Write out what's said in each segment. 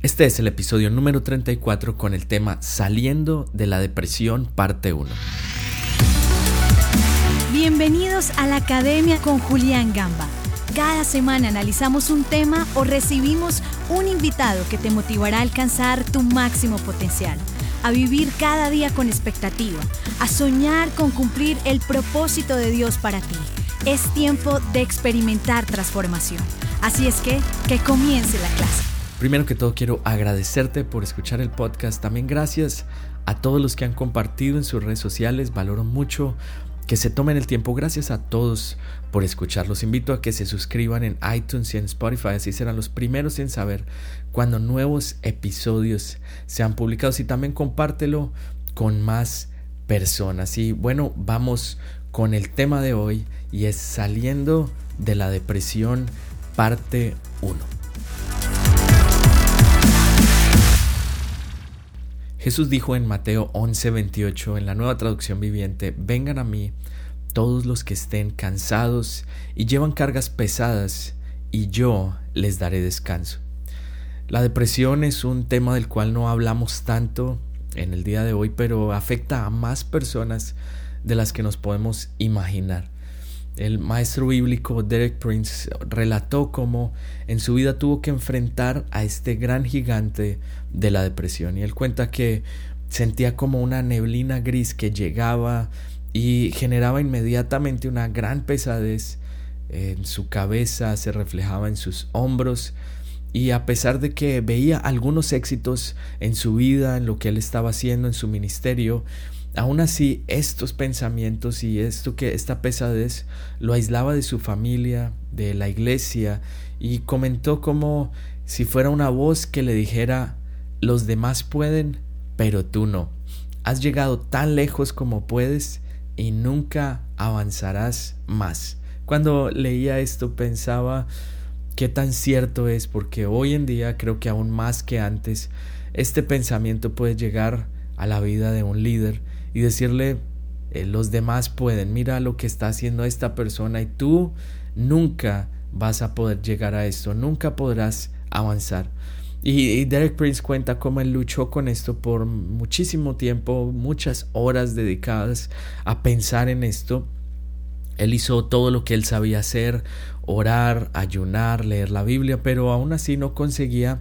Este es el episodio número 34 con el tema Saliendo de la Depresión, parte 1. Bienvenidos a la Academia con Julián Gamba. Cada semana analizamos un tema o recibimos un invitado que te motivará a alcanzar tu máximo potencial, a vivir cada día con expectativa, a soñar con cumplir el propósito de Dios para ti. Es tiempo de experimentar transformación. Así es que, que comience la clase. Primero que todo quiero agradecerte por escuchar el podcast. También gracias a todos los que han compartido en sus redes sociales. Valoro mucho que se tomen el tiempo. Gracias a todos por escuchar. Los invito a que se suscriban en iTunes y en Spotify. Así serán los primeros en saber cuando nuevos episodios sean publicados. Y también compártelo con más personas. Y bueno, vamos con el tema de hoy y es saliendo de la depresión parte 1. Jesús dijo en Mateo 11:28 en la nueva traducción viviente, vengan a mí todos los que estén cansados y llevan cargas pesadas, y yo les daré descanso. La depresión es un tema del cual no hablamos tanto en el día de hoy, pero afecta a más personas de las que nos podemos imaginar. El maestro bíblico Derek Prince relató cómo en su vida tuvo que enfrentar a este gran gigante de la depresión. Y él cuenta que sentía como una neblina gris que llegaba y generaba inmediatamente una gran pesadez en su cabeza, se reflejaba en sus hombros. Y a pesar de que veía algunos éxitos en su vida, en lo que él estaba haciendo, en su ministerio, Aún así, estos pensamientos y esto que esta pesadez lo aislaba de su familia, de la iglesia, y comentó como si fuera una voz que le dijera los demás pueden, pero tú no. Has llegado tan lejos como puedes y nunca avanzarás más. Cuando leía esto pensaba qué tan cierto es, porque hoy en día creo que aún más que antes, este pensamiento puede llegar a la vida de un líder y decirle, eh, los demás pueden, mira lo que está haciendo esta persona y tú nunca vas a poder llegar a esto, nunca podrás avanzar. Y, Derek Prince cuenta cómo él luchó con esto por muchísimo tiempo, muchas horas dedicadas a pensar en esto. Él hizo todo lo que él sabía hacer, orar, ayunar, leer la Biblia, pero aún así no conseguía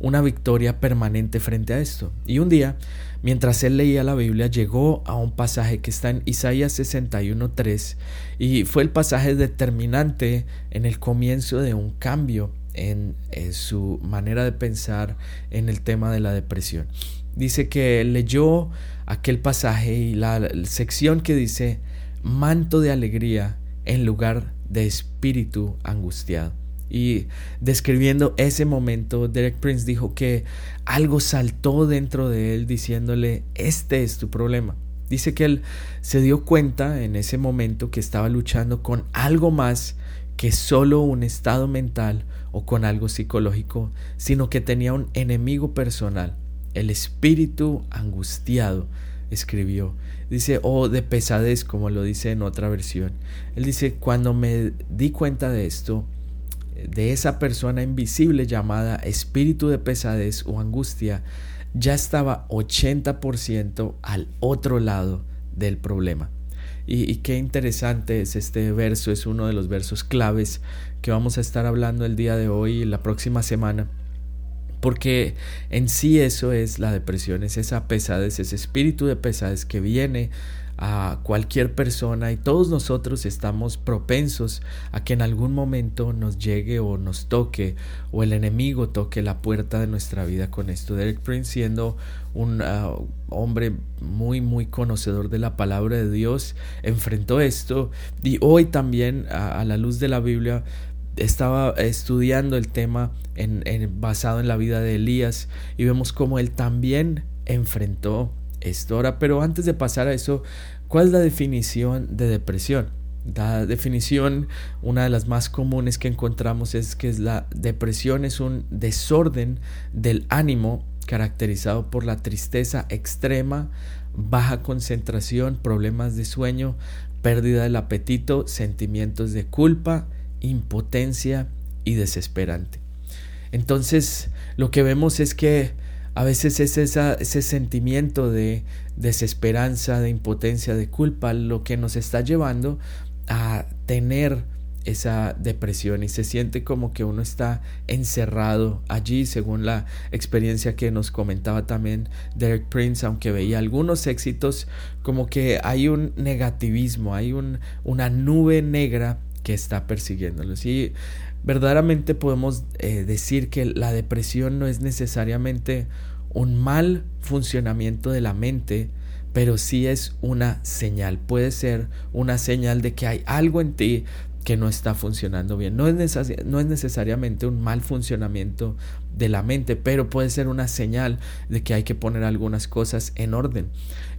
una victoria permanente frente a esto. Y un día, mientras él leía la Biblia, llegó a un pasaje que está en Isaías 61.3 y fue el pasaje determinante en el comienzo de un cambio en, su manera de pensar en el tema de la depresión. Dice que leyó aquel pasaje y la sección que dice manto de alegría en lugar de espíritu angustiado. Y describiendo ese momento, Derek Prince dijo que algo saltó dentro de él diciéndole, este es tu problema. Dice que él se dio cuenta en ese momento que estaba luchando con algo más que solo un estado mental o con algo psicológico, sino que tenía un enemigo personal, el espíritu angustiado, escribió. Dice, o de pesadez, como lo dice en otra versión. Él dice, cuando me di cuenta de esto, de esa persona invisible llamada espíritu de pesadez o angustia ya estaba 80% al otro lado del problema. Y, qué interesante es este verso, es uno de los versos claves que vamos a estar hablando el día de hoy y la próxima semana. Porque en sí eso es la depresión, es esa pesadez, ese espíritu de pesadez que viene a cualquier persona y todos nosotros estamos propensos a que en algún momento nos llegue o nos toque o el enemigo toque la puerta de nuestra vida con esto. Derek Prince siendo un ah, hombre muy muy conocedor de la palabra de Dios enfrentó esto y hoy también a, la luz de la Biblia estaba estudiando el tema en, basado en la vida de Elías y vemos cómo él también enfrentó esto. Pero antes de pasar a eso, ¿cuál es la definición de depresión? La definición, una de las más comunes que encontramos es que la depresión es un desorden del ánimo caracterizado por la tristeza extrema, baja concentración, problemas de sueño, pérdida del apetito, sentimientos de culpa, impotencia y desesperante. Entonces, lo que vemos es que a veces es ese sentimiento de desesperanza, de impotencia, de culpa, lo que nos está llevando a tener esa depresión. Y se siente como que uno está encerrado allí según la experiencia que nos comentaba también Derek Prince aunque veía algunos éxitos como que hay un negativismo hay un, una nube negra que está persiguiéndolos. Y verdaderamente podemos eh, decir que la depresión no es necesariamente un mal funcionamiento de la mente pero sí es una señal, puede ser una señal de que hay algo en ti que no está funcionando bien. No es, no es necesariamente un mal funcionamiento de la mente, pero puede ser una señal de que hay que poner algunas cosas en orden.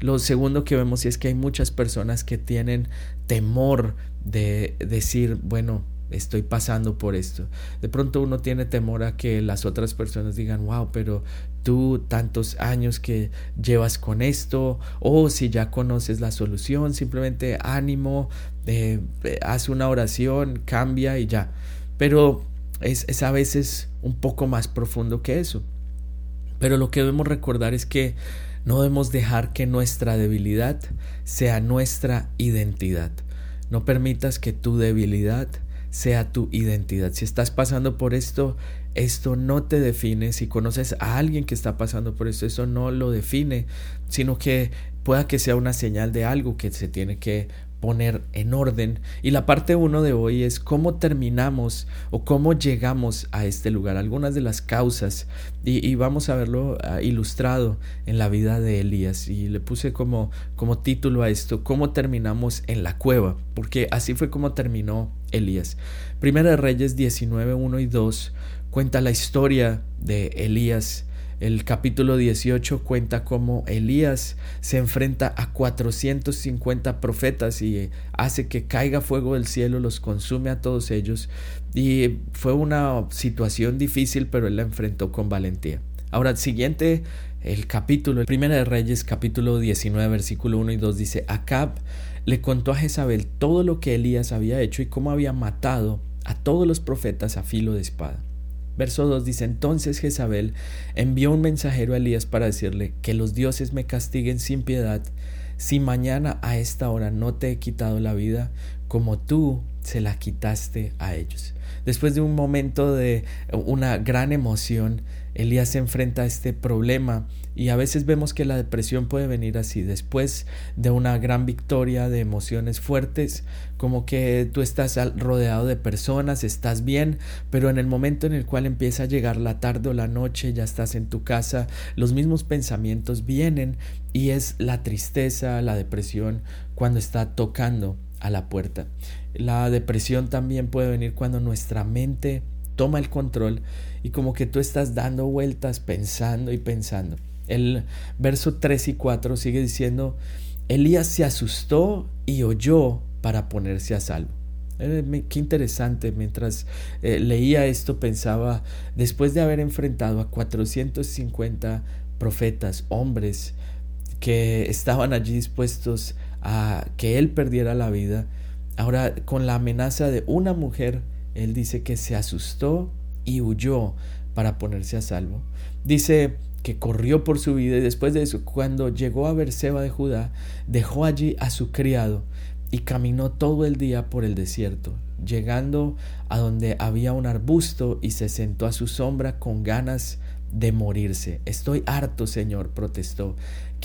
Lo segundo que vemos es que hay muchas personas que tienen temor de decir, bueno, estoy pasando por esto. De pronto uno tiene temor a que las otras personas digan, wow, pero tú tantos años que llevas con esto, o si ya conoces la solución, simplemente ánimo, eh, eh, haz una oración, cambia y ya. Pero es, es a veces un poco más profundo que eso. Pero lo que debemos recordar es que no debemos dejar que nuestra debilidad sea nuestra identidad. No permitas que tu debilidad sea tu identidad. Si estás pasando por esto, esto no te define. Si conoces a alguien que está pasando por esto, eso no lo define, sino que pueda que sea una señal de algo que se tiene que poner en orden. Y la parte uno de hoy es cómo terminamos o cómo llegamos a este lugar, algunas de las causas. Y, vamos a verlo ah, ilustrado en la vida de Elías. Y le puse como, como título a esto, cómo terminamos en la cueva, porque así fue como terminó Elías. Primera de Reyes 19, 1 y 2 cuenta la historia de Elías el capítulo 18 cuenta cómo Elías se enfrenta a 450 profetas y hace que caiga fuego del cielo, los consume a todos ellos. Y fue una situación difícil, pero él la enfrentó con valentía. Ahora, el siguiente, el capítulo, el primero de Reyes, capítulo 19, versículo 1 y 2 dice, Acab le contó a Jezabel todo lo que Elías había hecho y cómo había matado a todos los profetas a filo de espada. Verso 2 dice, entonces Jezabel envió un mensajero a Elías para decirle, que los dioses me castiguen sin piedad, si mañana a esta hora no te he quitado la vida, como tú se la quitaste a ellos. Después de un momento de una gran emoción, Elías se enfrenta a este problema y a veces vemos que la depresión puede venir así, después de una gran victoria de emociones fuertes, como que tú estás rodeado de personas, estás bien, pero en el momento en el cual empieza a llegar la tarde o la noche, ya estás en tu casa, los mismos pensamientos vienen y es la tristeza, la depresión cuando está tocando a la puerta. La depresión también puede venir cuando nuestra mente toma el control y como que tú estás dando vueltas pensando y pensando. El verso 3 y 4 sigue diciendo, Elías se asustó y oyó para ponerse a salvo. Eh, qué interesante, mientras eh, leía esto pensaba, después de haber enfrentado a 450 profetas, hombres, que estaban allí dispuestos a que él perdiera la vida, ahora con la amenaza de una mujer, él dice que se asustó y huyó para ponerse a salvo. Dice que corrió por su vida y después de eso, cuando llegó a Berseba de Judá, dejó allí a su criado y caminó todo el día por el desierto, llegando a donde había un arbusto y se sentó a su sombra con ganas de morirse. Estoy harto, Señor, protestó.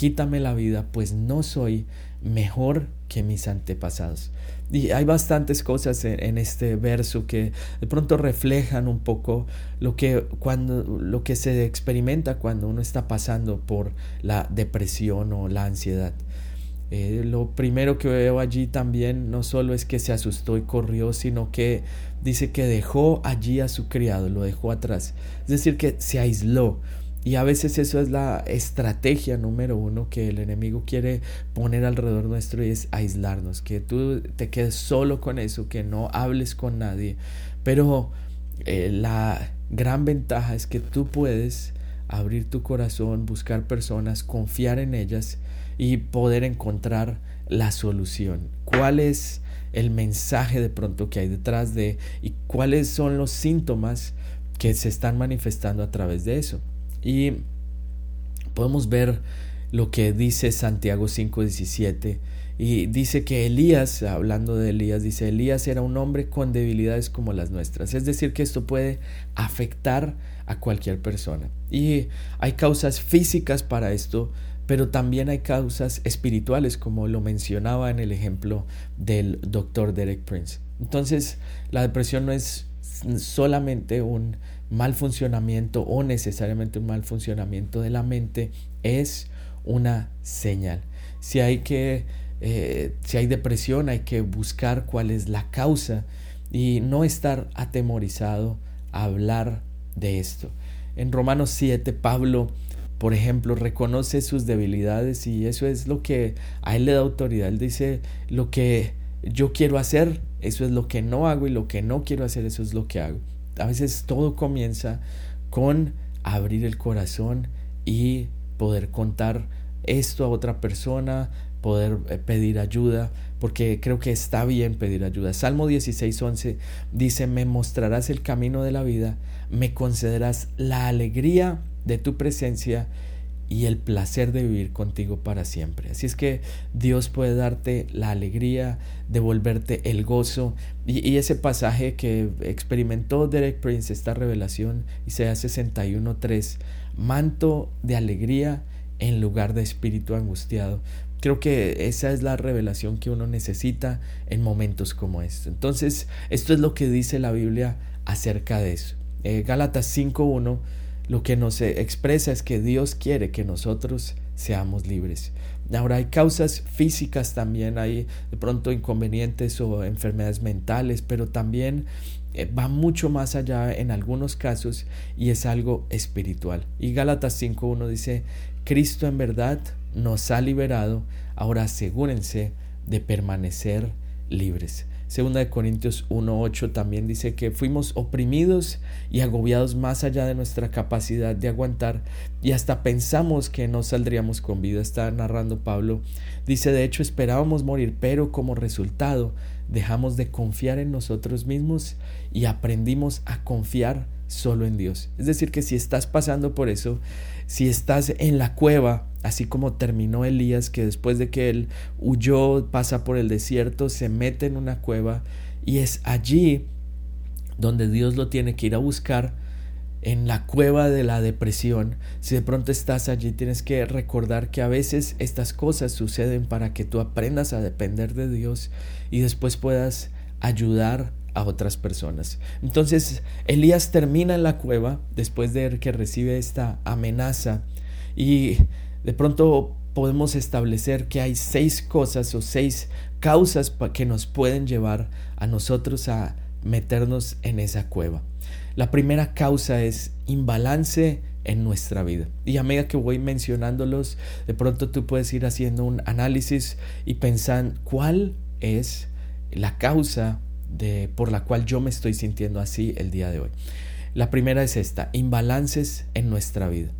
Quítame la vida, pues no soy mejor que mis antepasados. Y hay bastantes cosas en, este verso que de pronto reflejan un poco lo que, cuando, lo que se experimenta cuando uno está pasando por la depresión o la ansiedad. Eh, lo primero que veo allí también no solo es que se asustó y corrió, sino que dice que dejó allí a su criado, lo dejó atrás. Es decir, que se aisló. Y a veces eso es la estrategia número uno que el enemigo quiere poner alrededor nuestro y es aislarnos, que tú te quedes solo con eso, que no hables con nadie. Pero eh, la gran ventaja es que tú puedes abrir tu corazón, buscar personas, confiar en ellas y poder encontrar la solución. ¿Cuál es el mensaje de pronto que hay detrás de y cuáles son los síntomas que se están manifestando a través de eso. Y podemos ver lo que dice Santiago 5:17 y dice que Elías, hablando de Elías, dice Elías era un hombre con debilidades como las nuestras. Es decir, que esto puede afectar a cualquier persona. Y hay causas físicas para esto, pero también hay causas espirituales, como lo mencionaba en el ejemplo del doctor Derek Prince. Entonces, la depresión no es solamente un mal funcionamiento o necesariamente un mal funcionamiento de la mente, es una señal. Si hay que, eh, si hay depresión, hay que buscar cuál es la causa y no estar atemorizado a hablar de esto. En Romanos 7, Pablo, por ejemplo, reconoce sus debilidades y eso es lo que a él le da autoridad. Él dice, lo que yo quiero hacer, eso es lo que no hago y lo que no quiero hacer, eso es lo que hago. A veces todo comienza con abrir el corazón y poder contar esto a otra persona, poder eh, pedir ayuda, porque creo que está bien pedir ayuda. Salmo 16:11 dice, me mostrarás el camino de la vida, me concederás la alegría de tu presencia y el placer de vivir contigo para siempre. Así es que Dios puede darte la alegría, devolverte el gozo. Y, ese pasaje que experimentó Derek Prince, esta revelación, Isaías 61.3, manto de alegría en lugar de espíritu angustiado. Creo que esa es la revelación que uno necesita en momentos como estos. Entonces, esto es lo que dice la Biblia acerca de eso. Eh, Gálatas 5.1 lo que nos expresa es que Dios quiere que nosotros seamos libres. Ahora hay causas físicas también, hay de pronto inconvenientes o enfermedades mentales, pero también eh, va mucho más allá en algunos casos y es algo espiritual. Y Gálatas 5.1 dice, Cristo en verdad nos ha liberado, ahora asegúrense de permanecer libres. Segunda de Corintios 1.8 también dice que fuimos oprimidos y agobiados más allá de nuestra capacidad de aguantar y hasta pensamos que no saldríamos con vida. Está narrando Pablo. Dice, de hecho esperábamos morir, pero como resultado dejamos de confiar en nosotros mismos y aprendimos a confiar solo en Dios. Es decir, que si estás pasando por eso, si estás en la cueva, así como terminó Elías, que después de que él huyó, pasa por el desierto, se mete en una cueva y es allí donde Dios lo tiene que ir a buscar en la cueva de la depresión, si de pronto estás allí, tienes que recordar que a veces estas cosas suceden para que tú aprendas a depender de Dios y después puedas ayudar a otras personas. Entonces Elías termina en la cueva después de que recibe esta amenaza y de pronto podemos establecer que hay seis cosas o seis causas que nos pueden llevar a nosotros a meternos en esa cueva. La primera causa es imbalance en nuestra vida. Y a medida que voy mencionándolos, de pronto tú puedes ir haciendo un análisis y pensar cuál es la causa de, por la cual yo me estoy sintiendo así el día de hoy. La primera es esta, imbalances en nuestra vida.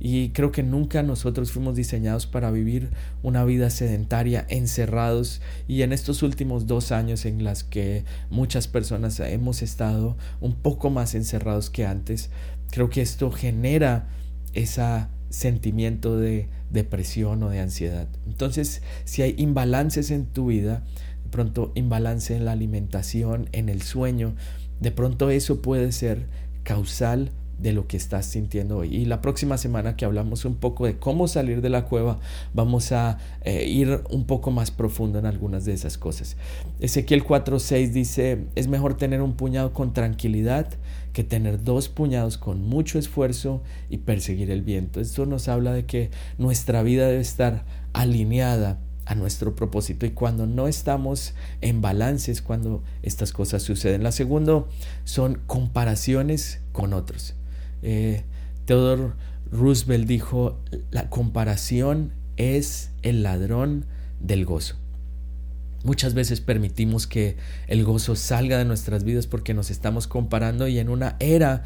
Y creo que nunca nosotros fuimos diseñados para vivir una vida sedentaria, encerrados. Y en estos últimos dos años en las que muchas personas hemos estado un poco más encerrados que antes, creo que esto genera ese sentimiento de depresión o de ansiedad. Entonces, si hay imbalances en tu vida, pronto imbalance en la alimentación, en el sueño, de pronto eso puede ser causal de lo que estás sintiendo hoy. Y la próxima semana que hablamos un poco de cómo salir de la cueva, vamos a eh, ir un poco más profundo en algunas de esas cosas. Ezequiel 4:6 dice, es mejor tener un puñado con tranquilidad que tener dos puñados con mucho esfuerzo y perseguir el viento. Esto nos habla de que nuestra vida debe estar alineada a nuestro propósito y cuando no estamos en balances cuando estas cosas suceden. La segunda son comparaciones con otros. Eh, Theodore Roosevelt dijo, la comparación es el ladrón del gozo. Muchas veces permitimos que el gozo salga de nuestras vidas porque nos estamos comparando y en una era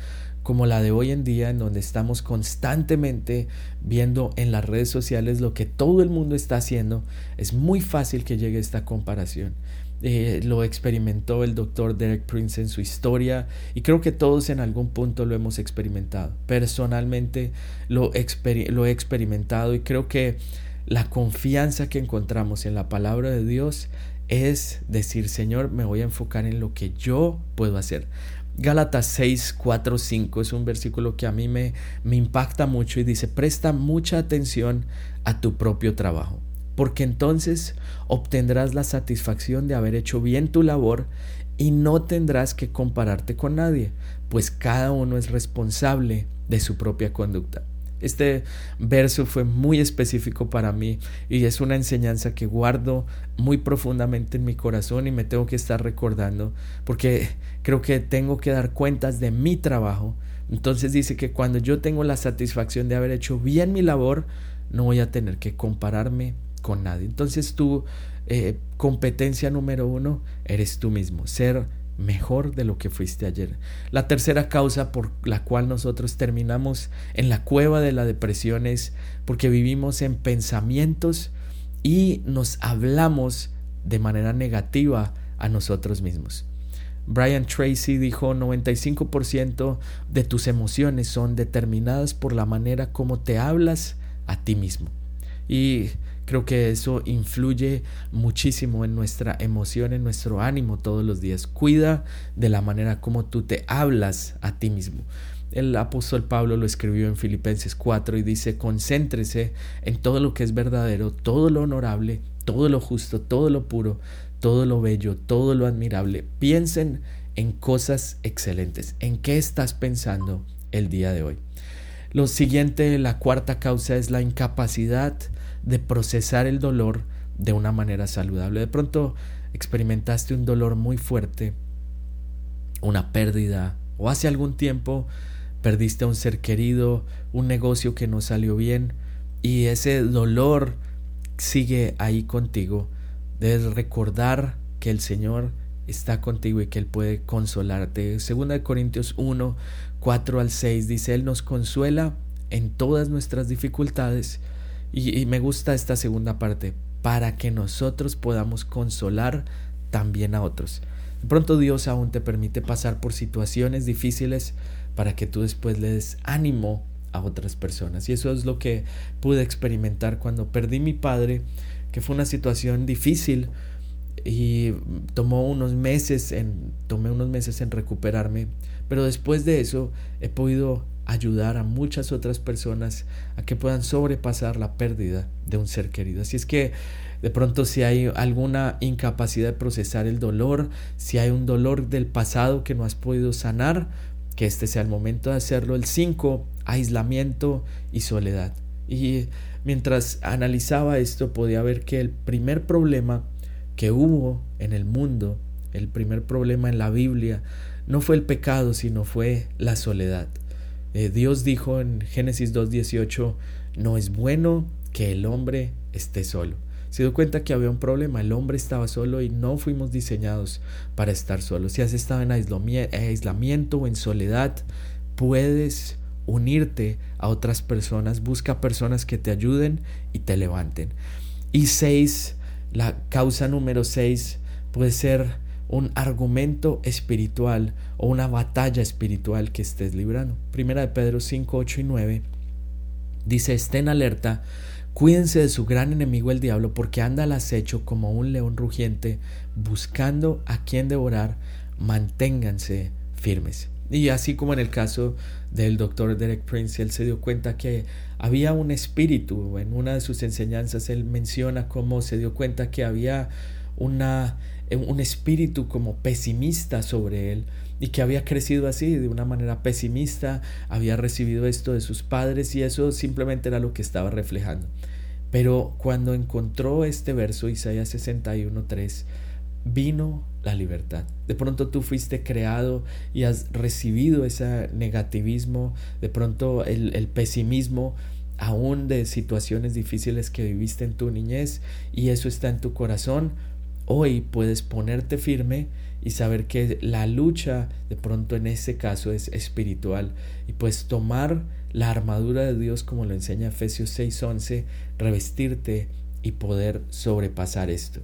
como la de hoy en día, en donde estamos constantemente viendo en las redes sociales lo que todo el mundo está haciendo, es muy fácil que llegue esta comparación. eh, lo experimentó el doctor Derek Prince en su historia y creo que todos en algún punto lo hemos experimentado. Personalmente lo, lo he experimentado y creo que la confianza que encontramos en la palabra de Dios es decir, Señor, me voy a enfocar en lo que yo puedo hacer. Gálatas 6, 4, 5 es un versículo que a mí me, me impacta mucho y dice, presta mucha atención a tu propio trabajo, porque entonces obtendrás la satisfacción de haber hecho bien tu labor y no tendrás que compararte con nadie, pues cada uno es responsable de su propia conducta. Este verso fue muy específico para mí y es una enseñanza que guardo muy profundamente en mi corazón y me tengo que estar recordando porque creo que tengo que dar cuentas de mi trabajo. Entonces dice que cuando yo tengo la satisfacción de haber hecho bien mi labor, no voy a tener que compararme con nadie. Entonces tu eh, competencia número uno eres tú mismo, ser mejor de lo que fuiste ayer. La tercera causa por la cual nosotros terminamos en la cueva de la depresión es porque vivimos en pensamientos y nos hablamos de manera negativa a nosotros mismos. Brian Tracy dijo 95% de tus emociones son determinadas por la manera como te hablas a ti mismo. Y Creo que eso influye muchísimo en nuestra emoción, en nuestro ánimo todos los días. Cuida de la manera como tú te hablas a ti mismo. El apóstol Pablo lo escribió en Filipenses 4 y dice, concéntrese en todo lo que es verdadero, todo lo honorable, todo lo justo, todo lo puro, todo lo bello, todo lo admirable. Piensen en cosas excelentes. ¿En qué estás pensando el día de hoy? Lo siguiente, la cuarta causa es la incapacidad de procesar el dolor de una manera saludable. De pronto experimentaste un dolor muy fuerte, una pérdida, o hace algún tiempo perdiste a un ser querido, un negocio que no salió bien, y ese dolor sigue ahí contigo. Debes recordar que el Señor está contigo y que Él puede consolarte. Segunda de Corintios 1, 4 al 6 dice, Él nos consuela en todas nuestras dificultades y, me gusta esta segunda parte, para que nosotros podamos consolar también a otros. De pronto Dios aún te permite pasar por situaciones difíciles para que tú después le des ánimo a otras personas. Y eso es lo que pude experimentar cuando perdí mi padre, que fue una situación difícil y tomó unos meses en tomé unos meses en recuperarme, pero después de eso he podido ayudar a muchas otras personas a que puedan sobrepasar la pérdida de un ser querido. Así es que de pronto si hay alguna incapacidad de procesar el dolor, si hay un dolor del pasado que no has podido sanar, que este sea el momento de hacerlo. El 5, aislamiento y soledad. Y mientras analizaba esto podía ver que el primer problema que hubo en el mundo, el primer problema en la Biblia, no fue el pecado, sino fue la soledad. Eh, Dios dijo en Génesis 2.18, no es bueno que el hombre esté solo. Se dio cuenta que había un problema, el hombre estaba solo y no fuimos diseñados para estar solos. Si has estado en aislamiento o en soledad, puedes unirte a otras personas, busca personas que te ayuden y te levanten. Y seis, la causa número seis puede ser un argumento espiritual o una batalla espiritual que estés librando. Primera de Pedro 5, 8 y 9 dice, estén alerta, cuídense de su gran enemigo el diablo, porque anda al acecho como un león rugiente, buscando a quien devorar, manténganse firmes. Y así como en el caso del doctor Derek Prince, él se dio cuenta que había un espíritu, en una de sus enseñanzas él menciona cómo se dio cuenta que había una un espíritu como pesimista sobre él y que había crecido así, de una manera pesimista, había recibido esto de sus padres y eso simplemente era lo que estaba reflejando. Pero cuando encontró este verso, Isaías 61.3, vino la libertad. De pronto tú fuiste creado y has recibido ese negativismo, de pronto el, el pesimismo aún de situaciones difíciles que viviste en tu niñez y eso está en tu corazón Hoy puedes ponerte firme y saber que la lucha de pronto en ese caso es espiritual y puedes tomar la armadura de Dios como lo enseña Efesios 6:11, revestirte y poder sobrepasar esto.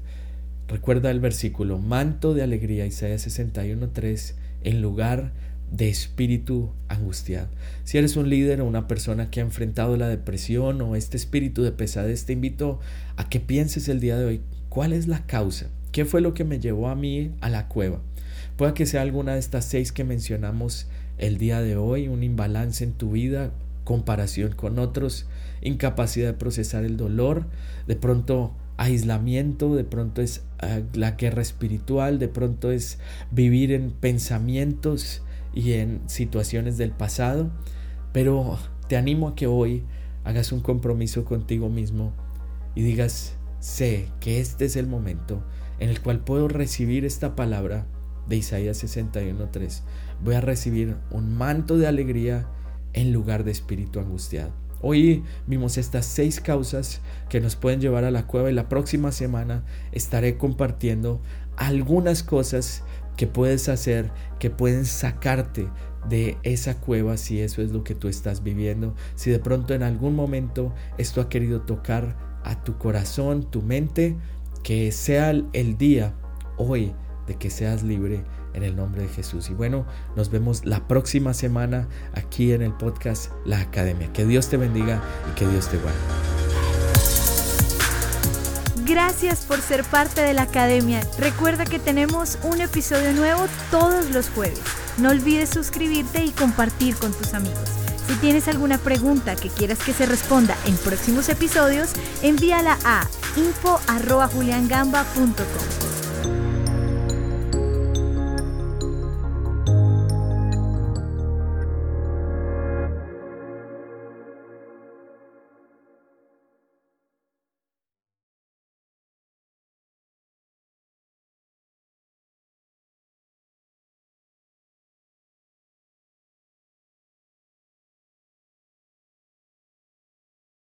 Recuerda el versículo, manto de alegría, Isaías 61.3, en lugar de espíritu angustiado. Si eres un líder o una persona que ha enfrentado la depresión o este espíritu de pesadez, te invito a que pienses el día de hoy cuál es la causa, qué fue lo que me llevó a mí a la cueva. Puede que sea alguna de estas seis que mencionamos el día de hoy, un imbalance en tu vida, comparación con otros, incapacidad de procesar el dolor, de pronto aislamiento, de pronto es ah, la guerra espiritual, de pronto es vivir en pensamientos y en situaciones del pasado, pero te animo a que hoy hagas un compromiso contigo mismo y digas, sé que este es el momento en el cual puedo recibir esta palabra de Isaías 61.3. Voy a recibir un manto de alegría en lugar de espíritu angustiado. Hoy vimos estas seis causas que nos pueden llevar a la cueva y la próxima semana estaré compartiendo algunas cosas que puedes hacer que pueden sacarte de esa cueva si eso es lo que tú estás viviendo, si de pronto en algún momento esto ha querido tocar a tu corazón, tu mente, que sea el día hoy de que seas libre en el nombre de Jesús. Y bueno, nos vemos la próxima semana aquí en el podcast La Academia. Que Dios te bendiga y que Dios te guarde. Gracias por ser parte de la Academia. Recuerda que tenemos un episodio nuevo todos los jueves. No olvides suscribirte y compartir con tus amigos. Si tienes alguna pregunta que quieras que se responda en próximos episodios, envíala a info.juliangamba.com.